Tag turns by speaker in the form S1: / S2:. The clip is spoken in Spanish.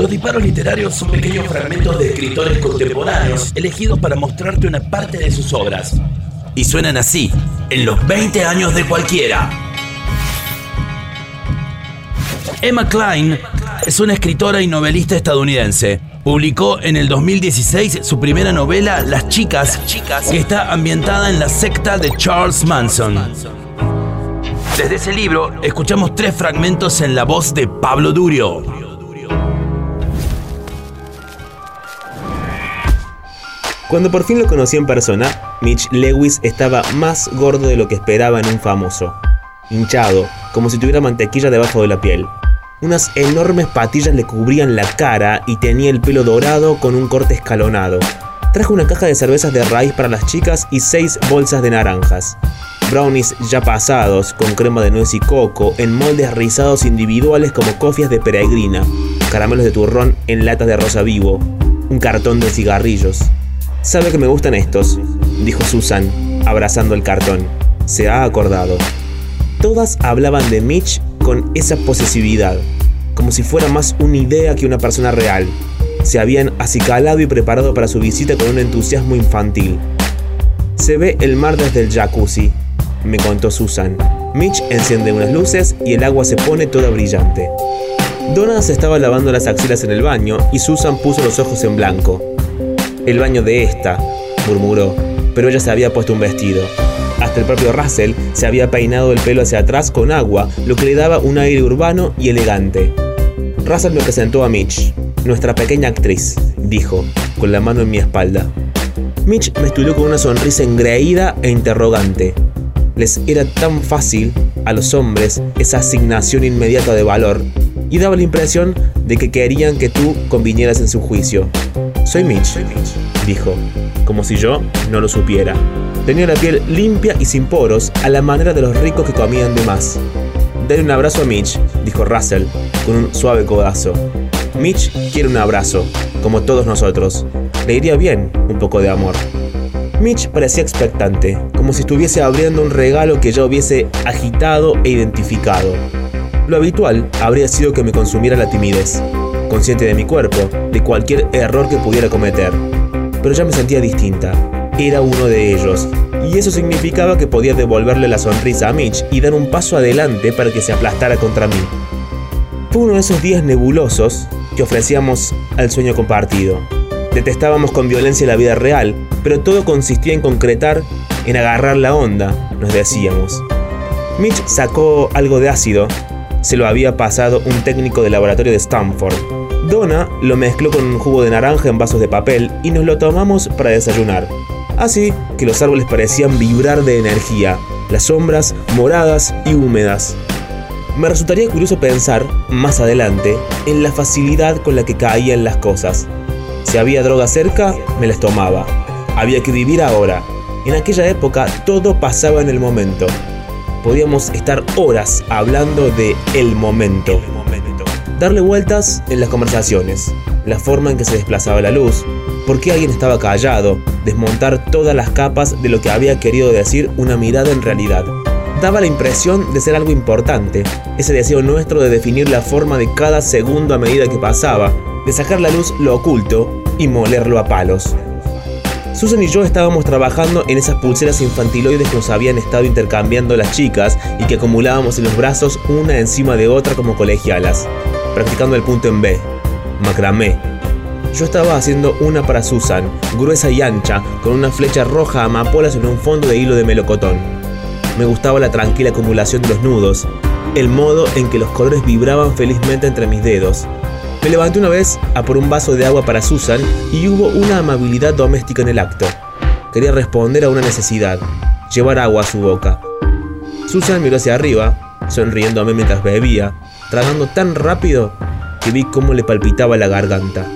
S1: Los disparos literarios son pequeños fragmentos de escritores contemporáneos elegidos para mostrarte una parte de sus obras. Y suenan así, en los 20 años de cualquiera. Emma Klein es una escritora y novelista estadounidense. Publicó en el 2016 su primera novela, Las Chicas, que está ambientada en la secta de Charles Manson. Desde ese libro escuchamos tres fragmentos en la voz de Pablo Durio.
S2: Cuando por fin lo conocí en persona, Mitch Lewis estaba más gordo de lo que esperaba en un famoso. Hinchado, como si tuviera mantequilla debajo de la piel. Unas enormes patillas le cubrían la cara y tenía el pelo dorado con un corte escalonado. Trajo una caja de cervezas de raíz para las chicas y seis bolsas de naranjas. Brownies ya pasados, con crema de nuez y coco, en moldes rizados individuales como cofias de peregrina, caramelos de turrón en latas de rosa vivo, un cartón de cigarrillos, Sabe que me gustan estos, dijo Susan, abrazando el cartón. Se ha acordado. Todas hablaban de Mitch con esa posesividad, como si fuera más una idea que una persona real. Se habían acicalado y preparado para su visita con un entusiasmo infantil. Se ve el mar desde el jacuzzi, me contó Susan. Mitch enciende unas luces y el agua se pone toda brillante. Donna se estaba lavando las axilas en el baño y Susan puso los ojos en blanco. El baño de esta, murmuró, pero ella se había puesto un vestido. Hasta el propio Russell se había peinado el pelo hacia atrás con agua, lo que le daba un aire urbano y elegante. Russell me presentó a Mitch, nuestra pequeña actriz, dijo, con la mano en mi espalda. Mitch me estudió con una sonrisa engreída e interrogante. Les era tan fácil a los hombres esa asignación inmediata de valor y daba la impresión de que querían que tú convinieras en su juicio. Soy Mitch, dijo, como si yo no lo supiera. Tenía la piel limpia y sin poros, a la manera de los ricos que comían de más. Dale un abrazo a Mitch, dijo Russell, con un suave codazo. Mitch quiere un abrazo, como todos nosotros. Le iría bien un poco de amor. Mitch parecía expectante, como si estuviese abriendo un regalo que ya hubiese agitado e identificado. Lo habitual habría sido que me consumiera la timidez, consciente de mi cuerpo, de cualquier error que pudiera cometer. Pero ya me sentía distinta. Era uno de ellos. Y eso significaba que podía devolverle la sonrisa a Mitch y dar un paso adelante para que se aplastara contra mí. Fue uno de esos días nebulosos que ofrecíamos al sueño compartido. Detestábamos con violencia la vida real, pero todo consistía en concretar, en agarrar la onda, nos decíamos. Mitch sacó algo de ácido, se lo había pasado un técnico de laboratorio de Stanford, Donna lo mezcló con un jugo de naranja en vasos de papel y nos lo tomamos para desayunar. Así que los árboles parecían vibrar de energía, las sombras moradas y húmedas. Me resultaría curioso pensar, más adelante, en la facilidad con la que caían las cosas. Si había droga cerca, me las tomaba. Había que vivir ahora. En aquella época todo pasaba en el momento. Podíamos estar horas hablando de el momento darle vueltas en las conversaciones, la forma en que se desplazaba la luz, por qué alguien estaba callado, desmontar todas las capas de lo que había querido decir una mirada en realidad. Daba la impresión de ser algo importante, ese deseo nuestro de definir la forma de cada segundo a medida que pasaba, de sacar la luz lo oculto y molerlo a palos. Susan y yo estábamos trabajando en esas pulseras infantiloides que nos habían estado intercambiando las chicas y que acumulábamos en los brazos una encima de otra como colegialas practicando el punto en B, macramé. Yo estaba haciendo una para Susan, gruesa y ancha, con una flecha roja amapola sobre un fondo de hilo de melocotón. Me gustaba la tranquila acumulación de los nudos, el modo en que los colores vibraban felizmente entre mis dedos. Me levanté una vez a por un vaso de agua para Susan y hubo una amabilidad doméstica en el acto. Quería responder a una necesidad, llevar agua a su boca. Susan miró hacia arriba, sonriéndome mientras bebía, tragando tan rápido que vi cómo le palpitaba la garganta.